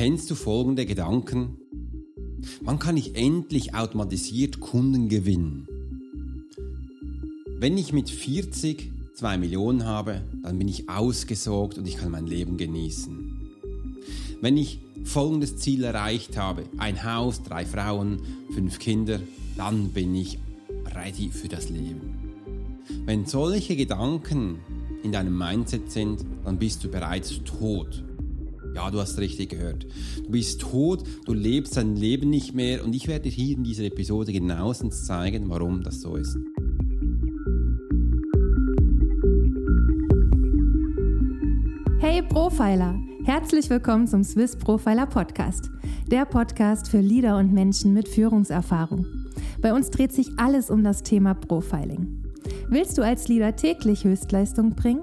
Kennst du folgende Gedanken? Wann kann ich endlich automatisiert Kunden gewinnen? Wenn ich mit 40 2 Millionen habe, dann bin ich ausgesorgt und ich kann mein Leben genießen. Wenn ich folgendes Ziel erreicht habe, ein Haus, drei Frauen, fünf Kinder, dann bin ich ready für das Leben. Wenn solche Gedanken in deinem Mindset sind, dann bist du bereits tot. Ja, du hast richtig gehört. Du bist tot, du lebst dein Leben nicht mehr und ich werde dir hier in dieser Episode genauestens zeigen, warum das so ist. Hey Profiler! Herzlich willkommen zum Swiss Profiler Podcast, der Podcast für Leader und Menschen mit Führungserfahrung. Bei uns dreht sich alles um das Thema Profiling. Willst du als Leader täglich Höchstleistung bringen?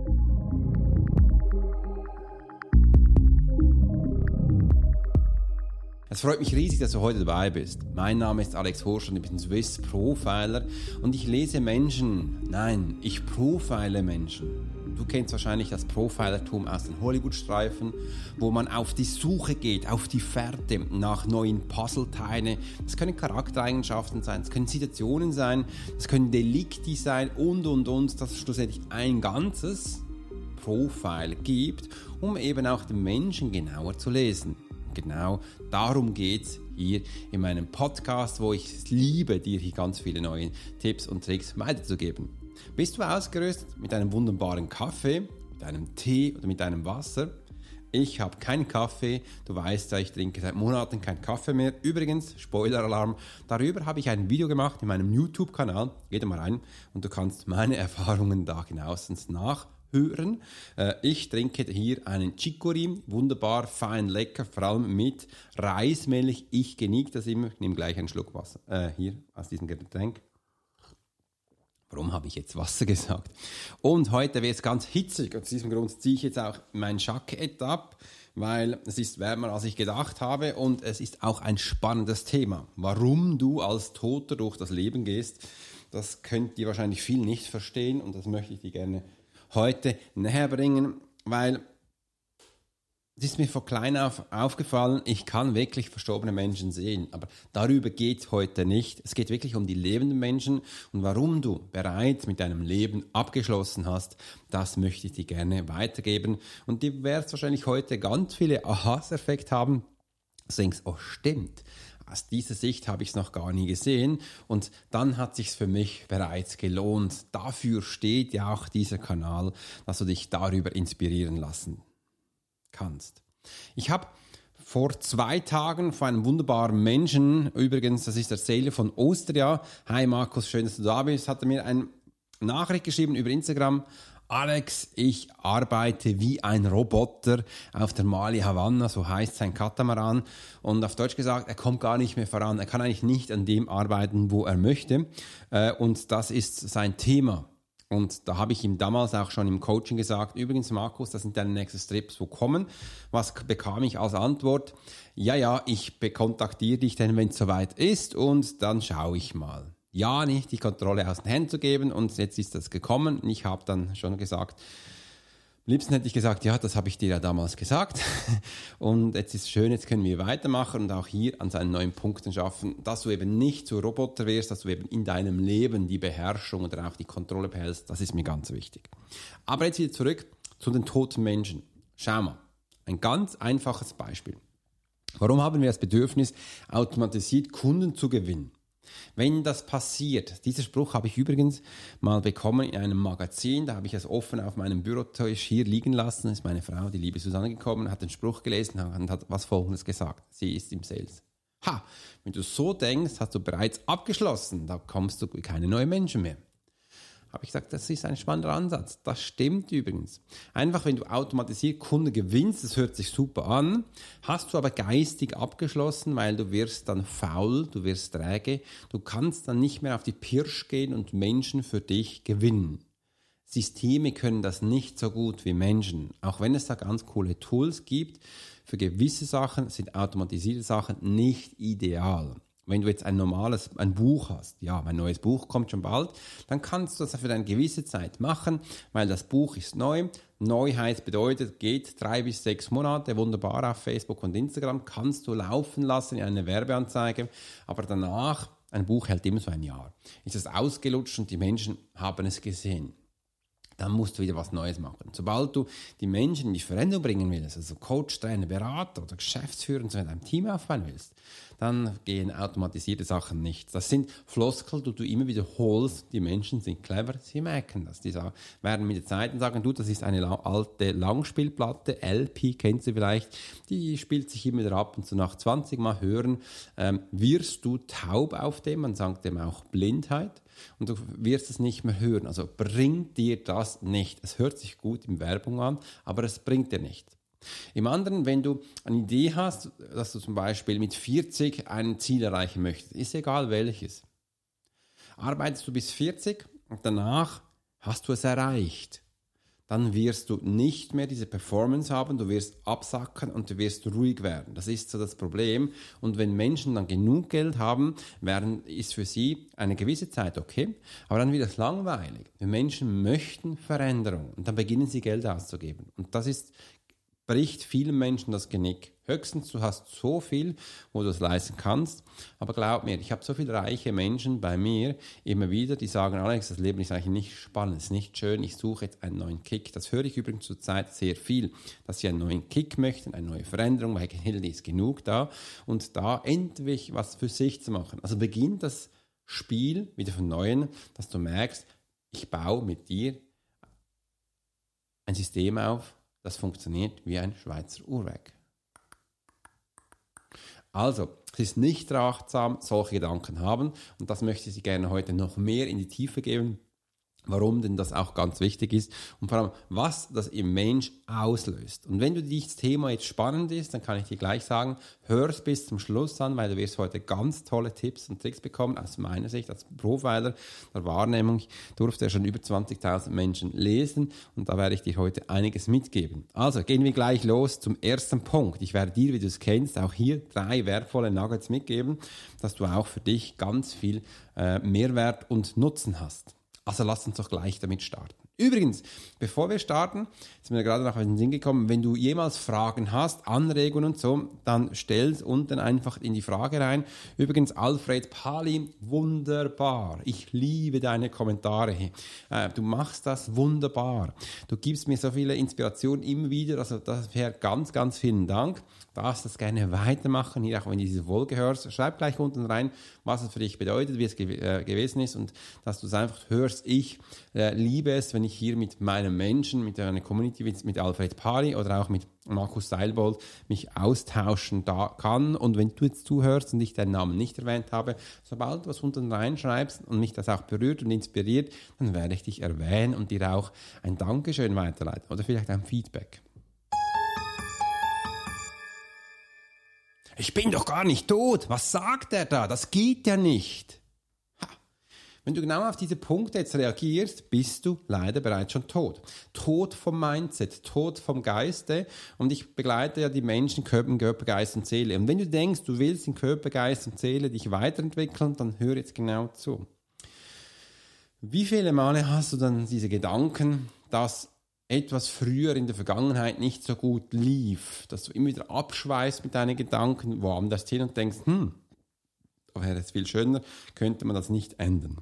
Es freut mich riesig, dass du heute dabei bist. Mein Name ist Alex Horsch und ich bin Swiss Profiler und ich lese Menschen. Nein, ich profile Menschen. Du kennst wahrscheinlich das Profilertum aus den Hollywood-Streifen, wo man auf die Suche geht, auf die Fährte nach neuen Puzzleteilen. Das können Charaktereigenschaften sein, das können Situationen sein, das können Delikti sein und und und, dass es schlussendlich ein ganzes Profil gibt, um eben auch den Menschen genauer zu lesen. Genau darum geht es hier in meinem Podcast, wo ich es liebe, dir hier ganz viele neue Tipps und Tricks weiterzugeben. Bist du ausgerüstet mit einem wunderbaren Kaffee, mit einem Tee oder mit einem Wasser? Ich habe keinen Kaffee. Du weißt ja, ich trinke seit Monaten keinen Kaffee mehr. Übrigens, Spoiler-Alarm, darüber habe ich ein Video gemacht in meinem YouTube-Kanal. Geh da mal rein und du kannst meine Erfahrungen da genauestens nachhören. Äh, ich trinke hier einen Chicory, wunderbar, fein, lecker, vor allem mit Reismilch. Ich genieße das immer. Ich nehme gleich einen Schluck Wasser äh, hier aus diesem Getränk. Warum habe ich jetzt Wasser gesagt? Und heute wird es ganz hitzig. Aus diesem Grund ziehe ich jetzt auch mein Jackett ab, weil es ist wärmer, als ich gedacht habe. Und es ist auch ein spannendes Thema. Warum du als Toter durch das Leben gehst, das könnt ihr wahrscheinlich viel nicht verstehen. Und das möchte ich dir gerne heute näher bringen, weil es ist mir von klein auf aufgefallen, ich kann wirklich verstorbene Menschen sehen, aber darüber geht es heute nicht. Es geht wirklich um die lebenden Menschen und warum du bereits mit deinem Leben abgeschlossen hast, das möchte ich dir gerne weitergeben. Und du wirst wahrscheinlich heute ganz viele Ahas-Effekte haben. Du denkst, oh stimmt, aus dieser Sicht habe ich es noch gar nie gesehen und dann hat sich für mich bereits gelohnt. Dafür steht ja auch dieser Kanal, dass du dich darüber inspirieren lassen kannst. Ich habe vor zwei Tagen von einem wunderbaren Menschen, übrigens, das ist der Sailor von Austria. Hi Markus, schön, dass du da bist. Hat er mir eine Nachricht geschrieben über Instagram. Alex, ich arbeite wie ein Roboter auf der Mali Havanna, so heißt sein Katamaran. Und auf Deutsch gesagt, er kommt gar nicht mehr voran. Er kann eigentlich nicht an dem arbeiten, wo er möchte. Äh, und das ist sein Thema. Und da habe ich ihm damals auch schon im Coaching gesagt, übrigens Markus, das sind deine nächsten Strips, wo kommen. Was bekam ich als Antwort? Ja, ja, ich kontaktiere dich dann, wenn es soweit ist und dann schaue ich mal. Ja, nicht die Kontrolle aus den Händen zu geben und jetzt ist das gekommen. Ich habe dann schon gesagt, am liebsten hätte ich gesagt, ja, das habe ich dir ja damals gesagt. Und jetzt ist es schön, jetzt können wir weitermachen und auch hier an seinen neuen Punkten schaffen, dass du eben nicht zu Roboter wirst, dass du eben in deinem Leben die Beherrschung oder auch die Kontrolle behältst. Das ist mir ganz wichtig. Aber jetzt wieder zurück zu den toten Menschen. Schau mal, ein ganz einfaches Beispiel. Warum haben wir das Bedürfnis, automatisiert Kunden zu gewinnen? Wenn das passiert, dieser Spruch habe ich übrigens mal bekommen in einem Magazin, da habe ich es offen auf meinem Bürotisch hier liegen lassen, ist meine Frau, die liebe Susanne, gekommen, hat den Spruch gelesen und hat was folgendes gesagt. Sie ist im Sales. Ha, wenn du so denkst, hast du bereits abgeschlossen, da kommst du keine neuen Menschen mehr habe ich gesagt, das ist ein spannender Ansatz. Das stimmt übrigens. Einfach, wenn du automatisiert Kunden gewinnst, das hört sich super an, hast du aber geistig abgeschlossen, weil du wirst dann faul, du wirst träge, du kannst dann nicht mehr auf die Pirsch gehen und Menschen für dich gewinnen. Systeme können das nicht so gut wie Menschen. Auch wenn es da ganz coole Tools gibt, für gewisse Sachen sind automatisierte Sachen nicht ideal wenn du jetzt ein normales, ein Buch hast, ja, mein neues Buch kommt schon bald, dann kannst du das für eine gewisse Zeit machen, weil das Buch ist neu. Neuheit bedeutet, geht drei bis sechs Monate, wunderbar auf Facebook und Instagram, kannst du laufen lassen in eine Werbeanzeige, aber danach, ein Buch hält immer so ein Jahr. Ist es ausgelutscht und die Menschen haben es gesehen dann musst du wieder was Neues machen. Sobald du die Menschen in die Veränderung bringen willst, also Coach, Trainer, Berater oder Geschäftsführer und so in deinem Team aufbauen willst, dann gehen automatisierte Sachen nicht. Das sind Floskel, die du immer wiederholst. Die Menschen sind clever, sie merken das. Die werden mit der Zeit sagen, du, das ist eine alte Langspielplatte, LP, kennst du vielleicht, die spielt sich immer wieder ab und so nach 20 Mal hören, ähm, wirst du taub auf dem, man sagt dem auch Blindheit und du wirst es nicht mehr hören. Also bringt dir das nicht. Es hört sich gut in Werbung an, aber es bringt dir nichts. Im anderen, wenn du eine Idee hast, dass du zum Beispiel mit 40 ein Ziel erreichen möchtest, ist egal welches. Arbeitest du bis 40 und danach hast du es erreicht, dann wirst du nicht mehr diese Performance haben, du wirst absacken und du wirst ruhig werden. Das ist so das Problem. Und wenn Menschen dann genug Geld haben, werden, ist für sie eine gewisse Zeit okay, aber dann wird es langweilig. Die Menschen möchten Veränderung und dann beginnen sie Geld auszugeben. Und das ist bricht vielen Menschen das Genick. Höchstens, du hast so viel, wo du es leisten kannst. Aber glaub mir, ich habe so viele reiche Menschen bei mir immer wieder, die sagen, Alex, das Leben ist eigentlich nicht spannend, ist nicht schön, ich suche jetzt einen neuen Kick. Das höre ich übrigens zurzeit sehr viel, dass sie einen neuen Kick möchten, eine neue Veränderung, weil Geld ist genug da. Und da endlich was für sich zu machen. Also beginnt das Spiel wieder von Neuem, dass du merkst, ich baue mit dir ein System auf, das funktioniert wie ein Schweizer Uhrwerk. Also, es ist nicht rachtsam, solche Gedanken haben. Und das möchte ich Sie gerne heute noch mehr in die Tiefe geben warum denn das auch ganz wichtig ist und vor allem, was das im Mensch auslöst. Und wenn du dieses Thema jetzt spannend ist, dann kann ich dir gleich sagen, hör es bis zum Schluss an, weil du wirst heute ganz tolle Tipps und Tricks bekommen, aus meiner Sicht als Profiler der Wahrnehmung. Ich durfte ja schon über 20.000 Menschen lesen und da werde ich dir heute einiges mitgeben. Also gehen wir gleich los zum ersten Punkt. Ich werde dir, wie du es kennst, auch hier drei wertvolle Nuggets mitgeben, dass du auch für dich ganz viel äh, Mehrwert und Nutzen hast. Also lasst uns doch gleich damit starten. Übrigens, bevor wir starten, ist mir gerade noch in den Sinn gekommen, wenn du jemals Fragen hast, Anregungen und so, dann stell es unten einfach in die Frage rein. Übrigens, Alfred Pali, wunderbar. Ich liebe deine Kommentare. Äh, du machst das wunderbar. Du gibst mir so viele Inspirationen immer wieder. Also dafür ganz, ganz vielen Dank darfst das gerne weitermachen, hier auch wenn du diese Folge hörst. Schreib gleich unten rein, was es für dich bedeutet, wie es ge äh, gewesen ist und dass du es einfach hörst. Ich äh, liebe es, wenn ich hier mit meinen Menschen, mit einer Community, mit Alfred Pali oder auch mit Markus Seilbold mich austauschen da kann. Und wenn du jetzt zuhörst und ich deinen Namen nicht erwähnt habe, sobald du was unten reinschreibst und mich das auch berührt und inspiriert, dann werde ich dich erwähnen und dir auch ein Dankeschön weiterleiten oder vielleicht ein Feedback. Ich bin doch gar nicht tot. Was sagt er da? Das geht ja nicht. Ha. Wenn du genau auf diese Punkte jetzt reagierst, bist du leider bereits schon tot. Tot vom Mindset, tot vom Geiste. Und ich begleite ja die Menschen Körper, Körper, Geist und Seele. Und wenn du denkst, du willst in Körper, Geist und Seele dich weiterentwickeln, dann hör jetzt genau zu. Wie viele Male hast du dann diese Gedanken, dass etwas früher in der Vergangenheit nicht so gut lief, dass du immer wieder abschweißt mit deinen Gedanken woanders hin und denkst, hm, wäre es viel schöner, könnte man das nicht ändern.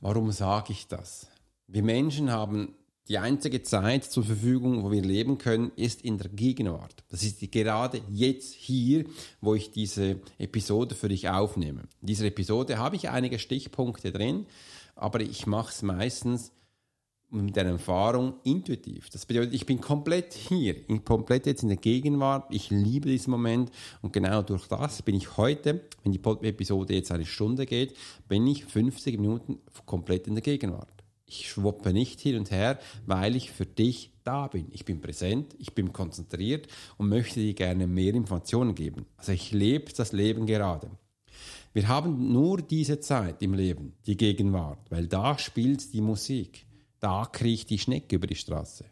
Warum sage ich das? Wir Menschen haben Die einzige Zeit zur Verfügung, wo wir leben können, ist in der Gegenwart. Das ist gerade jetzt hier, wo ich diese Episode für dich aufnehme. In dieser Episode habe ich einige Stichpunkte drin, aber ich mache es meistens mit einer Erfahrung intuitiv. Das bedeutet, ich bin komplett hier, komplett jetzt in der Gegenwart. Ich liebe diesen Moment und genau durch das bin ich heute, wenn die Episode jetzt eine Stunde geht, bin ich 50 Minuten komplett in der Gegenwart. Ich schwoppe nicht hin und her, weil ich für dich da bin. Ich bin präsent, ich bin konzentriert und möchte dir gerne mehr Informationen geben. Also ich lebe das Leben gerade. Wir haben nur diese Zeit im Leben, die Gegenwart, weil da spielt die Musik. Da kriecht die Schnecke über die Straße.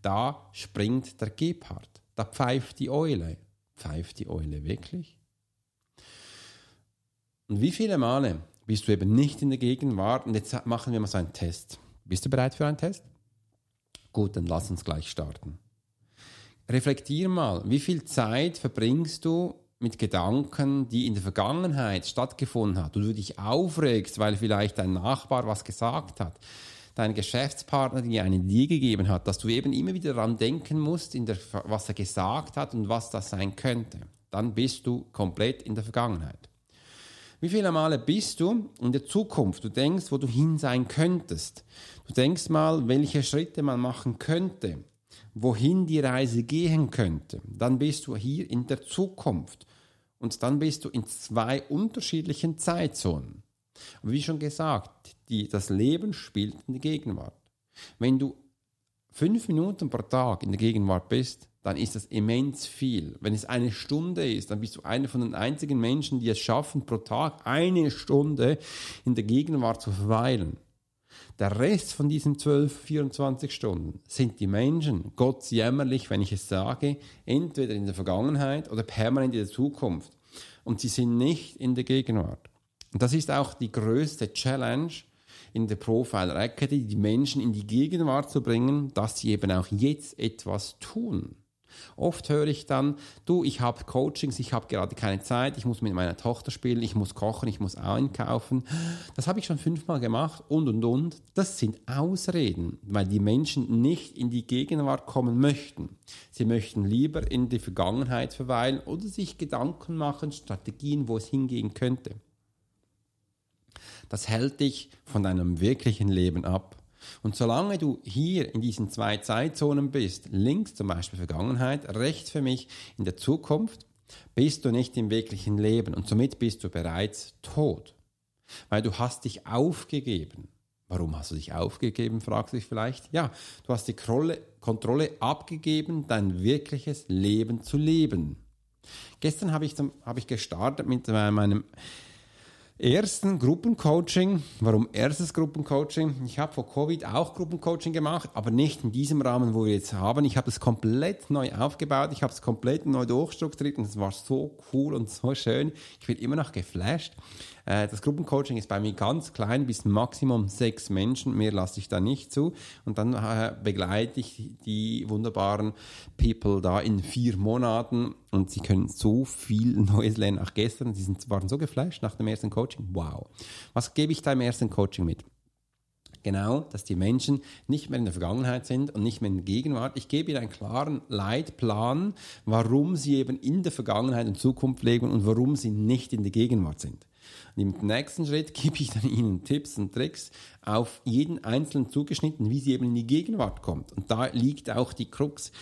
Da springt der Gepard. Da pfeift die Eule. Pfeift die Eule wirklich? Und wie viele Male bist du eben nicht in der Gegenwart? Und jetzt machen wir mal so einen Test. Bist du bereit für einen Test? Gut, dann lass uns gleich starten. Reflektier mal, wie viel Zeit verbringst du mit Gedanken, die in der Vergangenheit stattgefunden hat und du dich aufregst, weil vielleicht dein Nachbar was gesagt hat, dein Geschäftspartner dir eine Idee gegeben hat, dass du eben immer wieder daran denken musst, der, was er gesagt hat und was das sein könnte. Dann bist du komplett in der Vergangenheit. Wie viele Male bist du in der Zukunft? Du denkst, wo du hin sein könntest. Du denkst mal, welche Schritte man machen könnte, wohin die Reise gehen könnte. Dann bist du hier in der Zukunft. Und dann bist du in zwei unterschiedlichen Zeitzonen. Aber wie schon gesagt, die, das Leben spielt in der Gegenwart. Wenn du fünf Minuten pro Tag in der Gegenwart bist, dann ist das immens viel. Wenn es eine Stunde ist, dann bist du einer von den einzigen Menschen, die es schaffen, pro Tag eine Stunde in der Gegenwart zu verweilen. Der Rest von diesen 12, 24 Stunden sind die Menschen, Gott jämmerlich, wenn ich es sage, entweder in der Vergangenheit oder permanent in der Zukunft. Und sie sind nicht in der Gegenwart. Und das ist auch die größte Challenge in der Profiler Academy, die Menschen in die Gegenwart zu bringen, dass sie eben auch jetzt etwas tun. Oft höre ich dann, du, ich habe Coachings, ich habe gerade keine Zeit, ich muss mit meiner Tochter spielen, ich muss kochen, ich muss einkaufen. Das habe ich schon fünfmal gemacht und und und. Das sind Ausreden, weil die Menschen nicht in die Gegenwart kommen möchten. Sie möchten lieber in die Vergangenheit verweilen oder sich Gedanken machen, Strategien, wo es hingehen könnte das hält dich von deinem wirklichen Leben ab. Und solange du hier in diesen zwei Zeitzonen bist, links zum Beispiel Vergangenheit, rechts für mich in der Zukunft, bist du nicht im wirklichen Leben und somit bist du bereits tot. Weil du hast dich aufgegeben. Warum hast du dich aufgegeben, fragst du dich vielleicht. Ja, du hast die Kontrolle abgegeben, dein wirkliches Leben zu leben. Gestern habe ich, hab ich gestartet mit meinem ersten Gruppencoaching. Warum erstes Gruppencoaching? Ich habe vor Covid auch Gruppencoaching gemacht, aber nicht in diesem Rahmen, wo wir jetzt haben. Ich habe es komplett neu aufgebaut, ich habe es komplett neu durchstrukturiert und es war so cool und so schön. Ich bin immer noch geflasht. Äh, das Gruppencoaching ist bei mir ganz klein, bis Maximum sechs Menschen, mehr lasse ich da nicht zu. Und dann äh, begleite ich die wunderbaren People da in vier Monaten und sie können so viel Neues lernen. Auch gestern, sie waren so geflasht nach dem ersten Coaching. Wow. Was gebe ich da im ersten Coaching mit? genau, dass die Menschen nicht mehr in der Vergangenheit sind und nicht mehr in der Gegenwart. Ich gebe ihnen einen klaren Leitplan, warum sie eben in der Vergangenheit und Zukunft leben und warum sie nicht in der Gegenwart sind. Und im nächsten Schritt gebe ich dann Ihnen Tipps und Tricks auf jeden Einzelnen zugeschnitten, wie sie eben in die Gegenwart kommt. Und da liegt auch die Krux.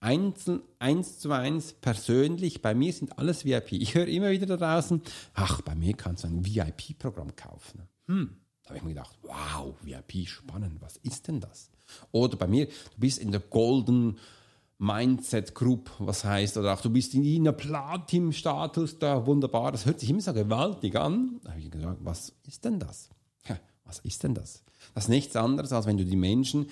Einzeln, eins zu eins, persönlich, bei mir sind alles VIP. Ich höre immer wieder da draußen, ach, bei mir kannst du ein VIP-Programm kaufen. Hm, da habe ich mir gedacht, wow, VIP, spannend, was ist denn das? Oder bei mir, du bist in der Golden Mindset Group, was heißt, oder auch du bist in einer Platin-Status da, wunderbar, das hört sich immer so gewaltig an. Da habe ich gesagt, was ist denn das? Was ist denn das? Das ist nichts anderes, als wenn du die Menschen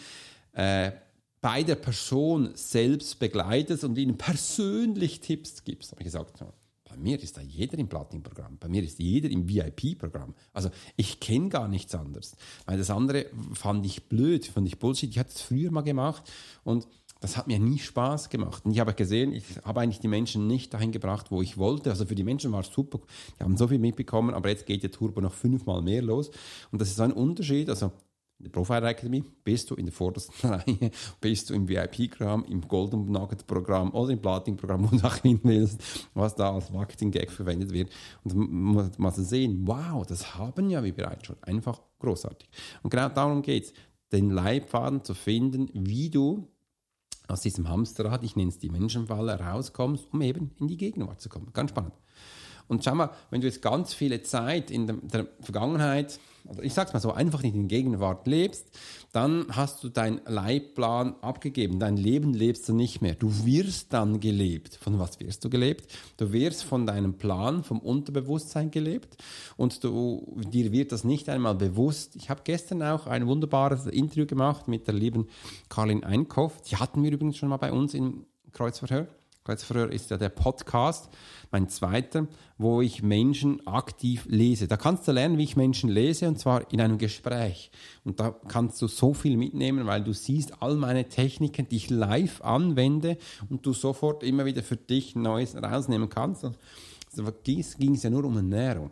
äh, bei der Person selbst begleitest und ihnen persönlich Tipps gibst. Habe ich gesagt, bei mir ist da jeder im Platin-Programm, bei mir ist jeder im VIP-Programm. Also ich kenne gar nichts anderes. Weil das andere fand ich blöd, fand ich Bullshit. Ich hatte es früher mal gemacht und das hat mir nie Spaß gemacht. Und ich habe gesehen, ich habe eigentlich die Menschen nicht dahin gebracht, wo ich wollte. Also für die Menschen war es super. Die haben so viel mitbekommen, aber jetzt geht der Turbo noch fünfmal mehr los. Und das ist ein Unterschied. Also in der Profile Academy, bist du in der vordersten Reihe, bist du im VIP-Programm, im Golden Nugget-Programm oder im Platin-Programm, wo du auch hin willst, was da als Marketing-Gag verwendet wird. Und man muss sehen, wow, das haben ja wir bereits schon. Einfach großartig. Und genau darum geht es, den Leitfaden zu finden, wie du aus diesem Hamsterrad, ich nenne es die Menschenfalle, rauskommst, um eben in die Gegenwart zu kommen. Ganz spannend. Und schau mal, wenn du jetzt ganz viele Zeit in der, Vergangenheit, also ich sag's mal so, einfach nicht in Gegenwart lebst, dann hast du deinen Leitplan abgegeben. Dein Leben lebst du nicht mehr. Du wirst dann gelebt. Von was wirst du gelebt? Du wirst von deinem Plan, vom Unterbewusstsein gelebt und du, dir wird das nicht einmal bewusst. Ich habe gestern auch ein wunderbares Interview gemacht mit der lieben Karin Einkoff. Die hatten wir übrigens schon mal bei uns im Kreuzverhör. Kreuzverhör ist ja der Podcast, mein zweiter, wo ich Menschen aktiv lese. Da kannst du lernen, wie ich Menschen lese, und zwar in einem Gespräch. Und da kannst du so viel mitnehmen, weil du siehst all meine Techniken, die ich live anwende und du sofort immer wieder für dich Neues rausnehmen kannst. Also ging es ja nur um Ernährung.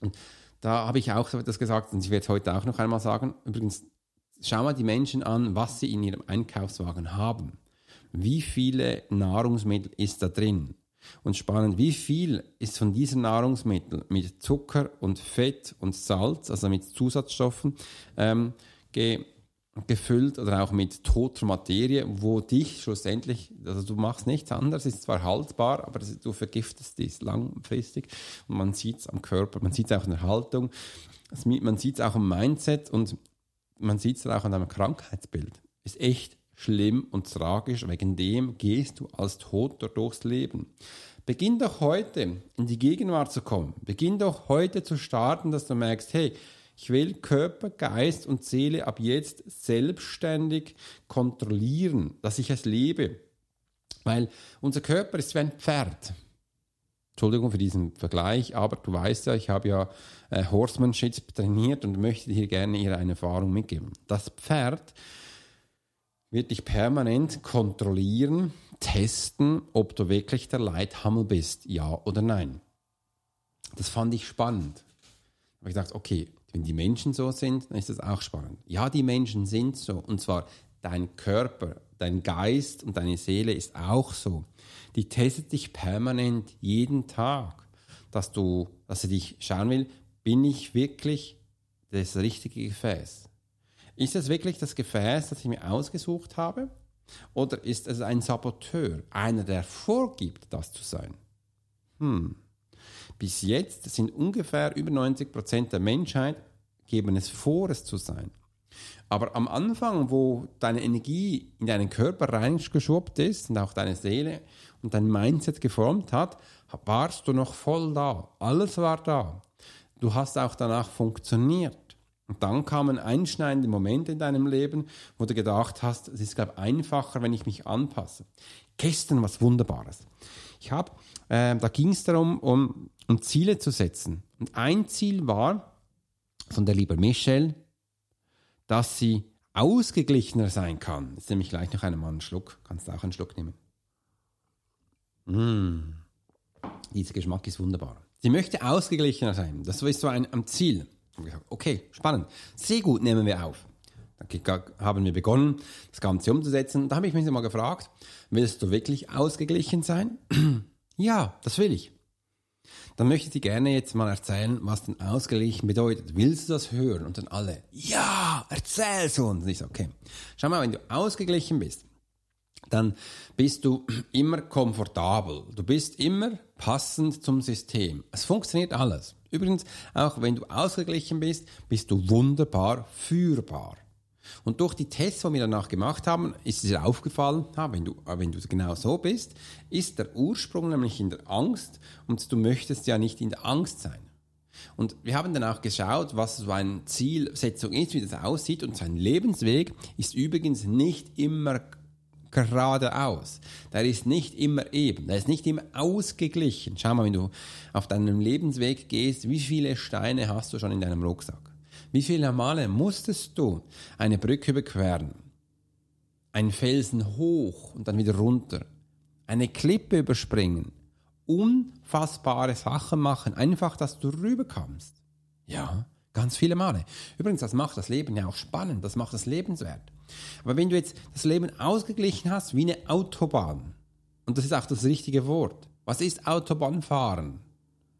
Und da habe ich auch etwas gesagt, und ich werde es heute auch noch einmal sagen. Übrigens, schau mal die Menschen an, was sie in ihrem Einkaufswagen haben wie viele Nahrungsmittel ist da drin. Und spannend, wie viel ist von diesen Nahrungsmitteln mit Zucker und Fett und Salz, also mit Zusatzstoffen, ähm, ge gefüllt oder auch mit toter Materie, wo dich schlussendlich, also du machst nichts anderes, ist zwar haltbar, aber du vergiftest es langfristig und man sieht es am Körper, man sieht es auch in der Haltung, man sieht es auch im Mindset und man sieht es auch an deinem Krankheitsbild. Ist echt schlimm und tragisch, wegen dem gehst du als Toter durchs Leben. Beginn doch heute in die Gegenwart zu kommen. Beginn doch heute zu starten, dass du merkst, hey, ich will Körper, Geist und Seele ab jetzt selbstständig kontrollieren, dass ich es lebe. Weil unser Körper ist wie ein Pferd. Entschuldigung für diesen Vergleich, aber du weißt ja, ich habe ja äh, Horsemanship trainiert und möchte dir gerne hier eine Erfahrung mitgeben. Das Pferd wird dich permanent kontrollieren, testen, ob du wirklich der Leithammel bist, ja oder nein. Das fand ich spannend. Da ich gedacht, okay, wenn die Menschen so sind, dann ist das auch spannend. Ja, die Menschen sind so. Und zwar dein Körper, dein Geist und deine Seele ist auch so. Die testet dich permanent jeden Tag, dass du, dass sie dich schauen will, bin ich wirklich das richtige Gefäß? Ist es wirklich das Gefäß, das ich mir ausgesucht habe? Oder ist es ein Saboteur, einer, der vorgibt, das zu sein? Hm. Bis jetzt sind ungefähr über 90 Prozent der Menschheit geben es vor, es zu sein. Aber am Anfang, wo deine Energie in deinen Körper reingeschwuppt ist und auch deine Seele und dein Mindset geformt hat, warst du noch voll da. Alles war da. Du hast auch danach funktioniert. Und dann kamen einschneidende Momente in deinem Leben, wo du gedacht hast, es ist, glaube ich, einfacher, wenn ich mich anpasse. Gestern was Wunderbares. Ich habe, äh, da ging es darum, um, um Ziele zu setzen. Und ein Ziel war von der lieben Michelle, dass sie ausgeglichener sein kann. Jetzt nehme ich gleich noch einmal einen Schluck. Kannst du auch einen Schluck nehmen. Mmh. Dieser Geschmack ist wunderbar. Sie möchte ausgeglichener sein. Das ist so ein, ein Ziel. Okay, spannend. Sehr gut, nehmen wir auf. Dann haben wir begonnen, das Ganze umzusetzen. Da habe ich mich mal gefragt, willst du wirklich ausgeglichen sein? ja, das will ich. Dann möchte ich dir gerne jetzt mal erzählen, was denn ausgeglichen bedeutet. Willst du das hören? Und dann alle, ja, erzähl so. Und ich so, okay. Schau mal, wenn du ausgeglichen bist, dann bist du immer komfortabel. Du bist immer passend zum System. Es funktioniert alles. Übrigens, auch wenn du ausgeglichen bist, bist du wunderbar führbar. Und durch die Tests, die wir danach gemacht haben, ist es aufgefallen, ja, wenn, du, wenn du genau so bist, ist der Ursprung nämlich in der Angst und du möchtest ja nicht in der Angst sein. Und wir haben dann auch geschaut, was so eine Zielsetzung ist, wie das aussieht und sein Lebensweg ist übrigens nicht immer geradeaus. Der ist nicht immer eben, der ist nicht immer ausgeglichen. Schau mal, wenn du auf deinem Lebensweg gehst, wie viele Steine hast du schon in deinem Rucksack? Wie viele Male musstest du eine Brücke überqueren? Einen Felsen hoch und dann wieder runter? Eine Klippe überspringen? Unfassbare Sachen machen, einfach, dass du rüberkommst. Ja, Ganz viele Male. Übrigens, das macht das Leben ja auch spannend, das macht das lebenswert. Aber wenn du jetzt das Leben ausgeglichen hast wie eine Autobahn, und das ist auch das richtige Wort, was ist Autobahnfahren?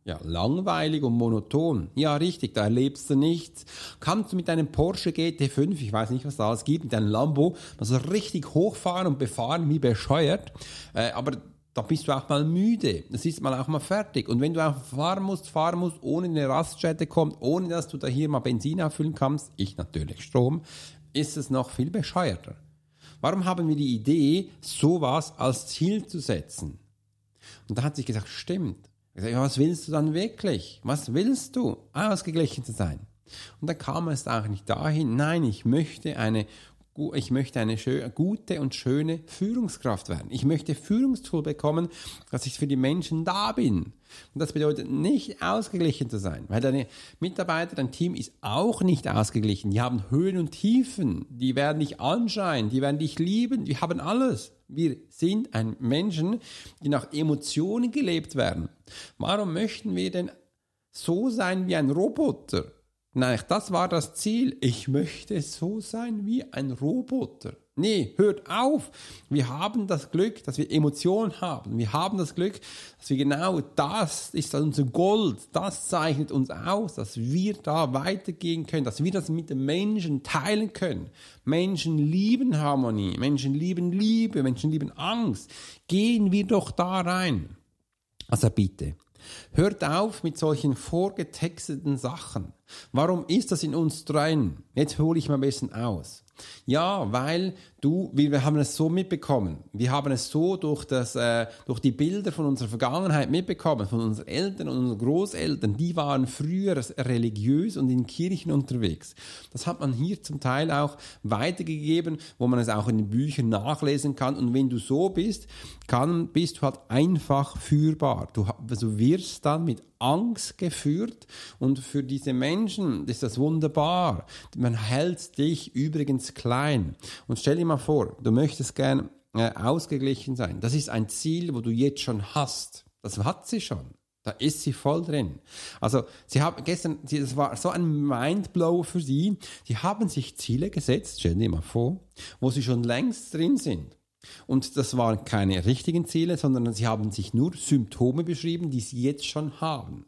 Ja, langweilig und monoton. Ja, richtig, da erlebst du nichts. Kannst du mit deinem Porsche GT5, ich weiß nicht, was da alles gibt, mit deinem Lambo, also richtig hochfahren und befahren wie bescheuert, äh, aber da bist du auch mal müde. Das ist mal auch mal fertig. Und wenn du auch fahren musst, fahren musst, ohne eine Raststätte kommt, ohne dass du da hier mal Benzin auffüllen kannst, ich natürlich Strom, ist es noch viel bescheuerter. Warum haben wir die Idee, sowas als Ziel zu setzen? Und da hat sich gesagt, stimmt. Ich sage, was willst du dann wirklich? Was willst du? Ausgeglichen zu sein. Und dann kam es eigentlich dahin, nein, ich möchte eine ich möchte eine gute und schöne Führungskraft werden. Ich möchte Führungstool bekommen, dass ich für die Menschen da bin. Und das bedeutet nicht ausgeglichen zu sein, weil deine Mitarbeiter, dein Team ist auch nicht ausgeglichen. Die haben Höhen und Tiefen, die werden dich anschreien, die werden dich lieben, die haben alles. Wir sind ein Menschen, die nach Emotionen gelebt werden. Warum möchten wir denn so sein wie ein Roboter? Nein, das war das Ziel. Ich möchte so sein wie ein Roboter. Nee, hört auf. Wir haben das Glück, dass wir Emotionen haben. Wir haben das Glück, dass wir genau das ist unser Gold. Das zeichnet uns aus, dass wir da weitergehen können, dass wir das mit den Menschen teilen können. Menschen lieben Harmonie, Menschen lieben Liebe, Menschen lieben Angst. Gehen wir doch da rein. Also bitte, Hört auf mit solchen vorgetexteten Sachen. Warum ist das in uns drin? Jetzt hole ich mal ein bisschen aus. Ja, weil du, wir haben es so mitbekommen. Wir haben es so durch, das, äh, durch die Bilder von unserer Vergangenheit mitbekommen, von unseren Eltern und unseren Großeltern. Die waren früher religiös und in Kirchen unterwegs. Das hat man hier zum Teil auch weitergegeben, wo man es auch in den Büchern nachlesen kann. Und wenn du so bist, kann, bist du halt einfach führbar. Du, also wirst dann mit Angst geführt und für diese Menschen ist das wunderbar. Man hält dich übrigens klein. Und stell dir mal vor, du möchtest gern äh, ausgeglichen sein. Das ist ein Ziel, wo du jetzt schon hast. Das hat sie schon. Da ist sie voll drin. Also, sie haben gestern, das war so ein Mindblow für sie. Sie haben sich Ziele gesetzt, stell dir mal vor, wo sie schon längst drin sind. Und das waren keine richtigen Ziele, sondern sie haben sich nur Symptome beschrieben, die sie jetzt schon haben.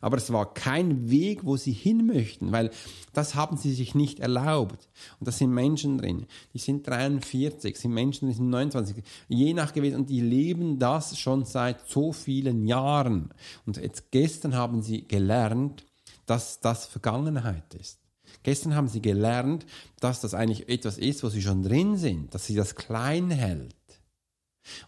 Aber es war kein Weg, wo sie hin möchten, weil das haben sie sich nicht erlaubt. Und da sind Menschen drin, die sind 43, sind Menschen, die sind 29, je nach gewesen, und die leben das schon seit so vielen Jahren. Und jetzt gestern haben sie gelernt, dass das Vergangenheit ist. Gestern haben sie gelernt, dass das eigentlich etwas ist, wo sie schon drin sind, dass sie das klein hält.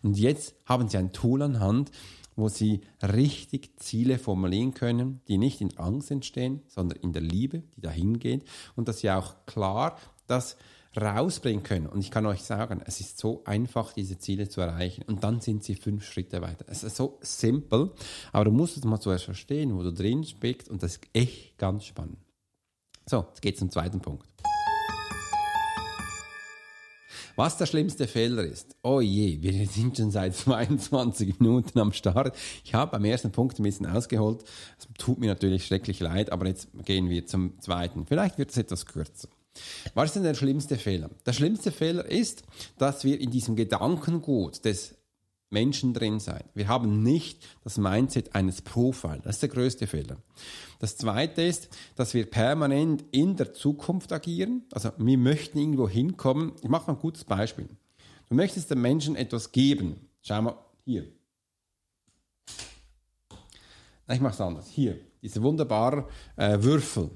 Und jetzt haben sie ein Tool an Hand, wo sie richtig Ziele formulieren können, die nicht in Angst entstehen, sondern in der Liebe, die dahin geht und dass sie auch klar das rausbringen können. Und ich kann euch sagen, es ist so einfach, diese Ziele zu erreichen. Und dann sind sie fünf Schritte weiter. Es ist so simpel, aber du musst es mal zuerst verstehen, wo du drin steckst und das ist echt ganz spannend. So, jetzt geht es zum zweiten Punkt. Was der schlimmste Fehler ist, oh je, wir sind schon seit 22 Minuten am Start. Ich habe beim ersten Punkt ein bisschen ausgeholt. Es tut mir natürlich schrecklich leid, aber jetzt gehen wir zum zweiten. Vielleicht wird es etwas kürzer. Was ist denn der schlimmste Fehler? Der schlimmste Fehler ist, dass wir in diesem Gedankengut des Menschen drin sein. Wir haben nicht das Mindset eines Profiles. Das ist der größte Fehler. Das zweite ist, dass wir permanent in der Zukunft agieren. Also wir möchten irgendwo hinkommen. Ich mache mal ein gutes Beispiel. Du möchtest den Menschen etwas geben. Schau mal hier. Ich mache es anders. Hier, diese wunderbare äh, Würfel.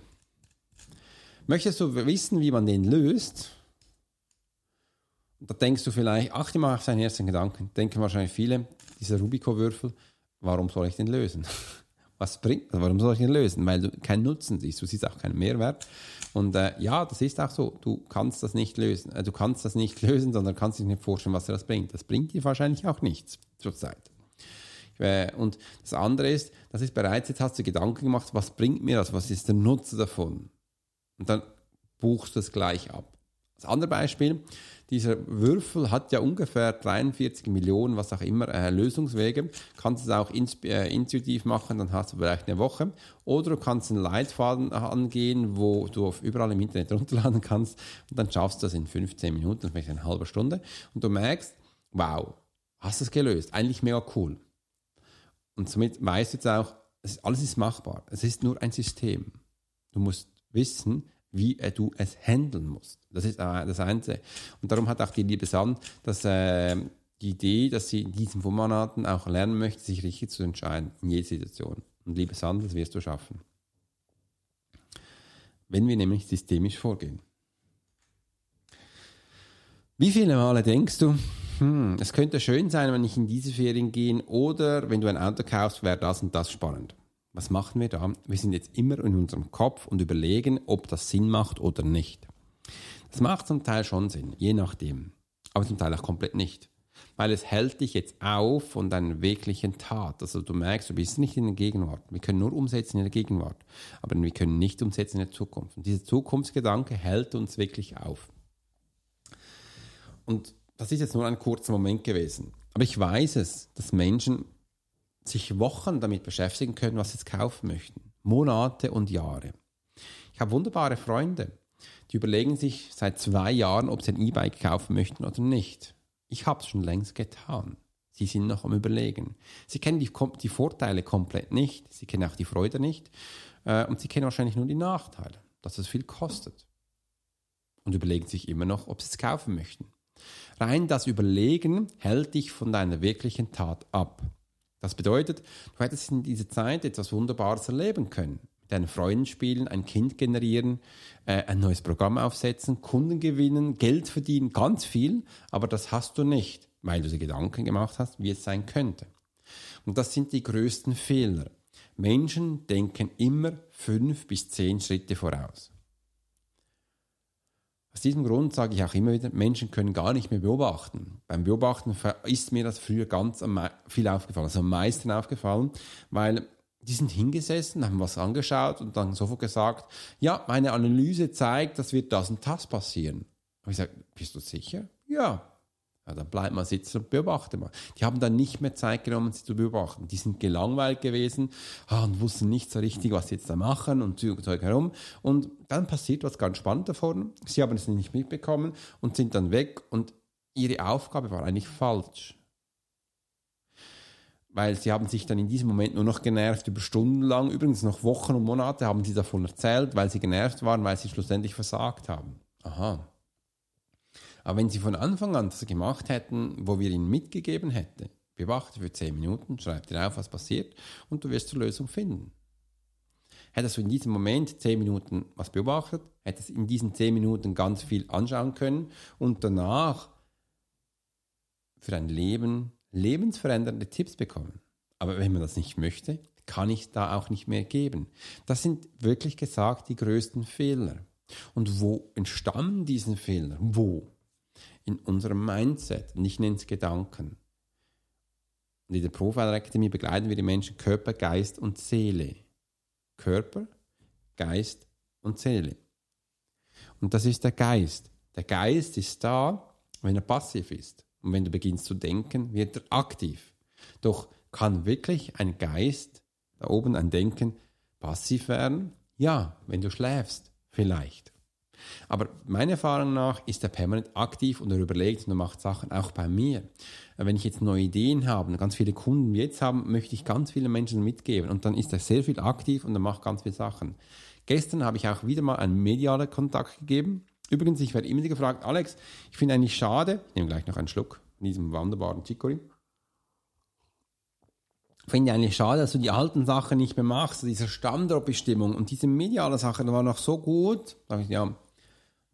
Möchtest du wissen, wie man den löst? Da denkst du vielleicht, achte mal auf seinen ersten Gedanken. Denken wahrscheinlich viele, dieser Rubiko-Würfel, warum soll ich den lösen? Was bringt, also warum soll ich den lösen? Weil du keinen Nutzen siehst, du siehst auch keinen Mehrwert. Und äh, ja, das ist auch so. Du kannst das nicht lösen. Äh, du kannst das nicht lösen, sondern kannst dich nicht vorstellen, was dir das bringt. Das bringt dir wahrscheinlich auch nichts zurzeit. Äh, und das andere ist, das ist bereits, jetzt hast du Gedanken gemacht, was bringt mir das? Was ist der Nutzer davon? Und dann buchst du es gleich ab. Das andere Beispiel, dieser Würfel hat ja ungefähr 43 Millionen, was auch immer, äh, Lösungswege. Kannst es auch äh, intuitiv machen, dann hast du vielleicht eine Woche. Oder du kannst einen Leitfaden angehen, wo du auf überall im Internet runterladen kannst und dann schaffst du das in 15 Minuten, vielleicht eine halbe Stunde. Und du merkst, wow, hast es gelöst. Eigentlich mega cool. Und somit weißt du jetzt auch, alles ist machbar. Es ist nur ein System. Du musst wissen, wie du es handeln musst. Das ist äh, das Einzige. Und darum hat auch die liebe Sand dass, äh, die Idee, dass sie in diesen Monaten auch lernen möchte, sich richtig zu entscheiden in jeder Situation. Und liebe Sand, das wirst du schaffen. Wenn wir nämlich systemisch vorgehen. Wie viele Male denkst du, hm, es könnte schön sein, wenn ich in diese Ferien gehe oder wenn du ein Auto kaufst, wäre das und das spannend. Was machen wir da? Wir sind jetzt immer in unserem Kopf und überlegen, ob das Sinn macht oder nicht. Das macht zum Teil schon Sinn, je nachdem. Aber zum Teil auch komplett nicht. Weil es hält dich jetzt auf von deiner wirklichen Tat. Also du merkst, du bist nicht in der Gegenwart. Wir können nur umsetzen in der Gegenwart. Aber wir können nicht umsetzen in der Zukunft. Und dieser Zukunftsgedanke hält uns wirklich auf. Und das ist jetzt nur ein kurzer Moment gewesen. Aber ich weiß es, dass Menschen sich Wochen damit beschäftigen können, was sie jetzt kaufen möchten. Monate und Jahre. Ich habe wunderbare Freunde, die überlegen sich seit zwei Jahren, ob sie ein E-Bike kaufen möchten oder nicht. Ich habe es schon längst getan. Sie sind noch am Überlegen. Sie kennen die, die, Vorteile komplett nicht, sie kennen auch die Freude nicht äh, und sie kennen wahrscheinlich nur die Nachteile, dass es viel kostet. Und überlegen sich immer noch, ob sie es kaufen möchten. Rein das Überlegen hält dich von deiner wirklichen Tat ab. Das bedeutet, du hättest in dieser Zeit etwas Wunderbares erleben können. Mit deinen Freunden spielen, ein Kind generieren, äh, ein neues Programm aufsetzen, Kunden gewinnen, Geld verdienen, ganz viel, aber das hast du nicht, weil du dir Gedanken gemacht hast, wie es sein könnte. Und das sind die größten Fehler. Menschen denken immer fünf bis zehn Schritte voraus. Aus diesem Grund sage ich auch immer wieder, Menschen können gar nicht mehr beobachten. Beim Beobachten ist mir das früher ganz viel aufgefallen, also am meisten aufgefallen, weil die sind hingesessen, haben was angeschaut und dann sofort gesagt, ja, meine Analyse zeigt, dass wird das und das passieren. Und ich sage, bist du sicher? Ja, ja, dann bleibt mal sitzen und beobachte mal. Die haben dann nicht mehr Zeit genommen, sie zu beobachten. Die sind gelangweilt gewesen ah, und wussten nicht so richtig, was sie jetzt da machen und Zeug herum. Und dann passiert was ganz spannend davon. Sie haben es nicht mitbekommen und sind dann weg und ihre Aufgabe war eigentlich falsch. Weil sie haben sich dann in diesem Moment nur noch genervt über Stunden lang, übrigens noch Wochen und Monate haben sie davon erzählt, weil sie genervt waren, weil sie schlussendlich versagt haben. Aha. Aber wenn sie von Anfang an das gemacht hätten, wo wir ihnen mitgegeben hätten, bewachte für 10 Minuten, schreib dir auf, was passiert und du wirst die Lösung finden. Hättest du in diesem Moment 10 Minuten was beobachtet, hättest in diesen 10 Minuten ganz viel anschauen können und danach für dein Leben lebensverändernde Tipps bekommen. Aber wenn man das nicht möchte, kann ich da auch nicht mehr geben. Das sind wirklich gesagt die größten Fehler. Und wo entstammen diese Fehler? Wo? In unserem Mindset, nicht in den Gedanken. Und in der Profiler Academy begleiten wir die Menschen Körper, Geist und Seele. Körper, Geist und Seele. Und das ist der Geist. Der Geist ist da, wenn er passiv ist. Und wenn du beginnst zu denken, wird er aktiv. Doch kann wirklich ein Geist, da oben ein Denken, passiv werden? Ja, wenn du schläfst, vielleicht. Aber meiner Erfahrung nach ist er permanent aktiv und er überlegt und er macht Sachen auch bei mir. Wenn ich jetzt neue Ideen habe und ganz viele Kunden jetzt haben, möchte ich ganz viele Menschen mitgeben und dann ist er sehr viel aktiv und er macht ganz viele Sachen. Gestern habe ich auch wieder mal einen medialen Kontakt gegeben. Übrigens, ich werde immer gefragt, Alex, ich finde eigentlich schade, ich nehme gleich noch einen Schluck in diesem wunderbaren Chicory. Ich finde eigentlich schade, dass du die alten Sachen nicht mehr machst, diese Standortbestimmung und diese mediale Sache, die war noch so gut. Da ich, ja,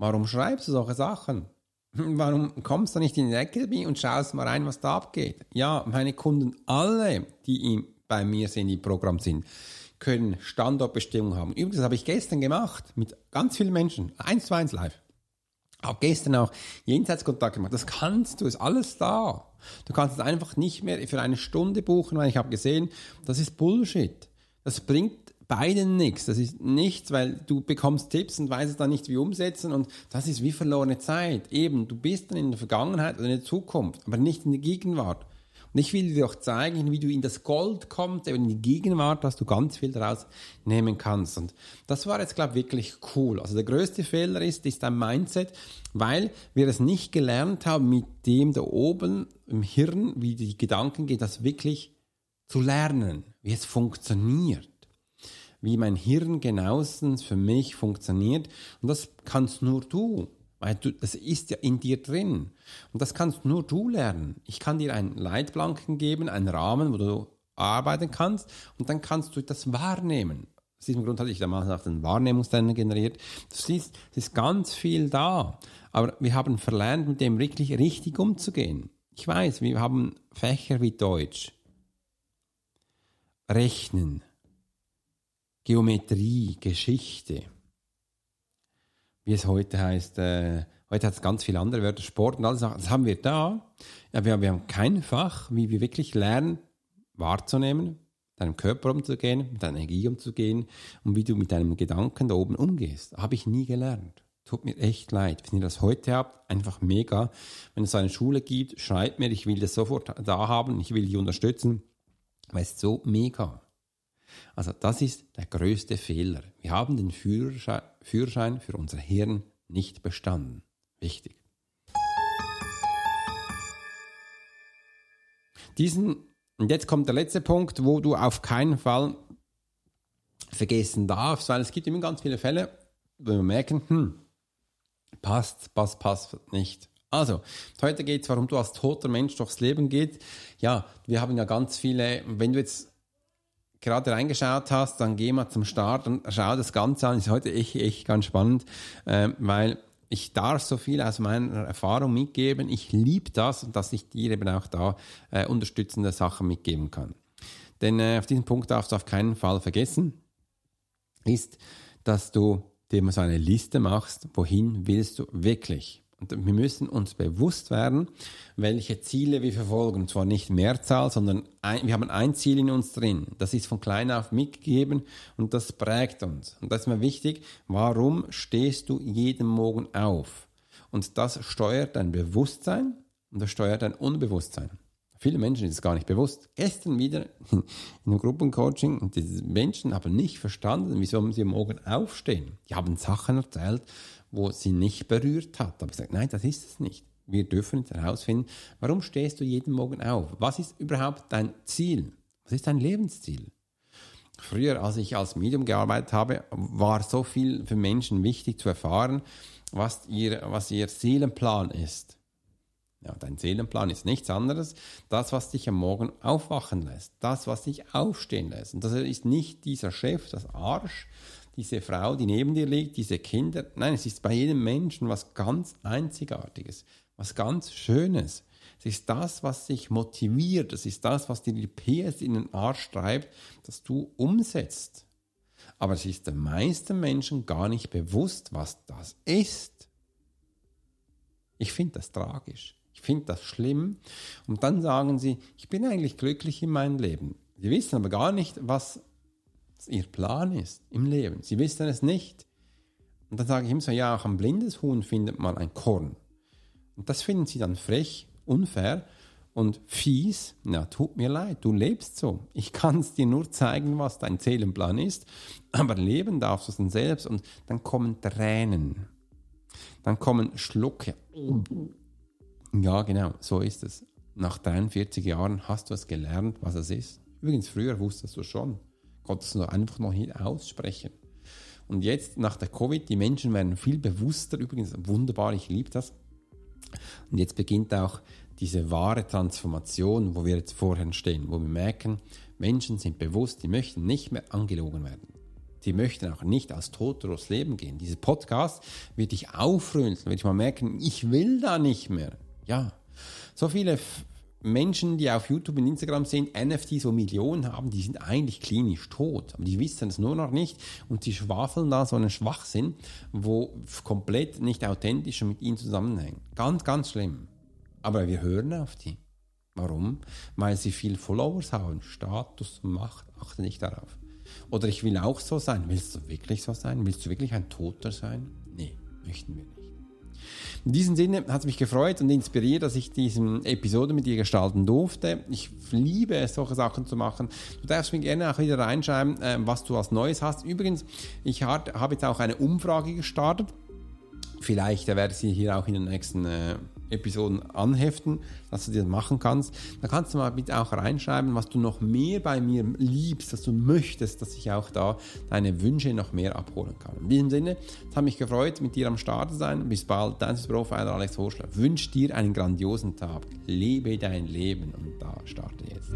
Warum schreibst du solche Sachen? Warum kommst du nicht in die Academy und schaust mal rein, was da abgeht? Ja, meine Kunden, alle, die bei mir sind, die Programm sind, können Standortbestimmung haben. Übrigens habe ich gestern gemacht mit ganz vielen Menschen, eins zu eins live. Auch gestern auch Jenseitskontakt gemacht. Das kannst du, ist alles da. Du kannst es einfach nicht mehr für eine Stunde buchen, weil ich habe gesehen, das ist Bullshit. Das bringt beiden nichts. Das ist nichts, weil du bekommst Tipps und weißt dann nicht, wie umsetzen und das ist wie verlorene Zeit. Eben, du bist dann in der Vergangenheit oder in der Zukunft, aber nicht in der Gegenwart. Und ich will dir auch zeigen, wie du in das Gold kommst, in die Gegenwart, dass du ganz viel daraus nehmen kannst. Und das war jetzt, glaube ich, wirklich cool. Also der größte Fehler ist, ist dein Mindset, weil wir es nicht gelernt haben, mit dem da oben im Hirn, wie die Gedanken gehen, das wirklich zu lernen, wie es funktioniert wie mein Hirn genauestens für mich funktioniert. Und das kannst nur du. Weil du, das ist ja in dir drin. Und das kannst nur du lernen. Ich kann dir einen Leitplanken geben, einen Rahmen, wo du arbeiten kannst und dann kannst du das wahrnehmen. Aus diesem Grund hatte ich damals auch den Wahrnehmungstrainer generiert. Du siehst, es ist ganz viel da. Aber wir haben verlernt, mit dem wirklich richtig umzugehen. Ich weiß, wir haben Fächer wie Deutsch, Rechnen, Geometrie, Geschichte wie es heute heißt, äh, heute hat es ganz viele andere Wörter, Sport und alles, das haben wir da. Ja, wir, wir haben kein Fach, wie wir wirklich lernen, wahrzunehmen, deinem Körper umzugehen, mit deiner Energie umzugehen und wie du mit deinem Gedanken da oben umgehst. Habe ich nie gelernt. Tut mir echt leid. Wenn ihr das heute habt, einfach mega. Wenn es eine Schule gibt, schreibt mir, ich will das sofort da haben, ich will die unterstützen. Weil es so mega. Also das ist der größte Fehler. Wir haben den Führerschein, für unser Hirn nicht bestanden. Wichtig. Diesen, und jetzt kommt der letzte Punkt, wo du auf keinen Fall vergessen darfst, weil es gibt immer ganz viele Fälle, wo wir merken, hm, passt, passt, passt nicht. Also, heute geht es, warum du als toter Mensch durchs Leben gehst. Ja, wir haben ja ganz viele, wenn du jetzt gerade reingeschaut hast, dann geh mal zum Start und schau das Ganze an. Ist heute echt, echt ganz spannend, äh, weil ich darf so viel aus meiner Erfahrung mitgeben. Ich liebe das dass ich dir eben auch da äh, unterstützende Sachen mitgeben kann. Denn äh, auf diesen Punkt darfst du auf keinen Fall vergessen, ist, dass du dir mal so eine Liste machst, wohin willst du wirklich. Und wir müssen uns bewusst werden, welche Ziele wir verfolgen. Und zwar nicht Mehrzahl, sondern ein, wir haben ein Ziel in uns drin. Das ist von klein auf mitgegeben und das prägt uns. Und das ist mir wichtig. Warum stehst du jeden Morgen auf? Und das steuert dein Bewusstsein und das steuert dein Unbewusstsein. Viele Menschen ist es gar nicht bewusst. Gestern wieder in einem Gruppencoaching und die Menschen haben nicht verstanden, wieso sie Morgen aufstehen. Die haben Sachen erzählt, wo sie nicht berührt hat. Aber ich sage, nein, das ist es nicht. Wir dürfen jetzt herausfinden, warum stehst du jeden Morgen auf? Was ist überhaupt dein Ziel? Was ist dein Lebensziel? Früher, als ich als Medium gearbeitet habe, war so viel für Menschen wichtig zu erfahren, was ihr, was ihr Seelenplan ist. Ja, dein Seelenplan ist nichts anderes. Das, was dich am Morgen aufwachen lässt. Das, was dich aufstehen lässt. Und das ist nicht dieser Chef, das Arsch, diese Frau, die neben dir liegt, diese Kinder. Nein, es ist bei jedem Menschen was ganz Einzigartiges, was ganz Schönes. Es ist das, was dich motiviert. Es ist das, was dir die PS in den Arsch treibt, dass du umsetzt. Aber es ist den meisten Menschen gar nicht bewusst, was das ist. Ich finde das tragisch. Ich finde das schlimm. Und dann sagen sie, ich bin eigentlich glücklich in meinem Leben. Sie wissen aber gar nicht, was ihr Plan ist im Leben. Sie wissen es nicht. Und dann sage ich immer so, ja, auch ein blindes Huhn findet man ein Korn. Und das finden sie dann frech, unfair und fies. Na, tut mir leid, du lebst so. Ich kann es dir nur zeigen, was dein Seelenplan ist, aber leben darfst du es dann selbst und dann kommen Tränen. Dann kommen Schlucke. Ja, genau, so ist es. Nach 43 Jahren hast du es gelernt, was es ist. Übrigens, früher wusstest du schon konntest du einfach noch nicht aussprechen. Und jetzt nach der Covid, die Menschen werden viel bewusster, übrigens wunderbar, ich liebe das. Und jetzt beginnt auch diese wahre Transformation, wo wir jetzt vorher stehen, wo wir merken, Menschen sind bewusst, die möchten nicht mehr angelogen werden. Die möchten auch nicht als Toter durchs Leben gehen. Dieser Podcast wird dich aufrühren, wird dich mal merken, ich will da nicht mehr. Ja, so viele Menschen, die auf YouTube und Instagram sind, NFT so Millionen haben, die sind eigentlich klinisch tot. Aber die wissen es nur noch nicht und die schwafeln da so einen Schwachsinn, wo komplett nicht authentisch mit ihnen zusammenhängt. Ganz, ganz schlimm. Aber wir hören auf die. Warum? Weil sie viel Followers haben, Status, Macht, achte nicht darauf. Oder ich will auch so sein. Willst du wirklich so sein? Willst du wirklich ein Toter sein? Nee, möchten wir nicht. In diesem Sinne hat es mich gefreut und inspiriert, dass ich diese Episode mit dir gestalten durfte. Ich liebe es, solche Sachen zu machen. Du darfst mir gerne auch wieder reinschreiben, äh, was du als Neues hast. Übrigens, ich habe jetzt auch eine Umfrage gestartet. Vielleicht werde ich sie hier auch in den nächsten äh, Episoden anheften, dass du das machen kannst. Da kannst du mal bitte auch reinschreiben, was du noch mehr bei mir liebst, dass du möchtest, dass ich auch da deine Wünsche noch mehr abholen kann. In diesem Sinne, es hat mich gefreut, mit dir am Start zu sein. Bis bald, dein Profiler Alex Horschler. Wünsche dir einen grandiosen Tag. Lebe dein Leben und da starte jetzt.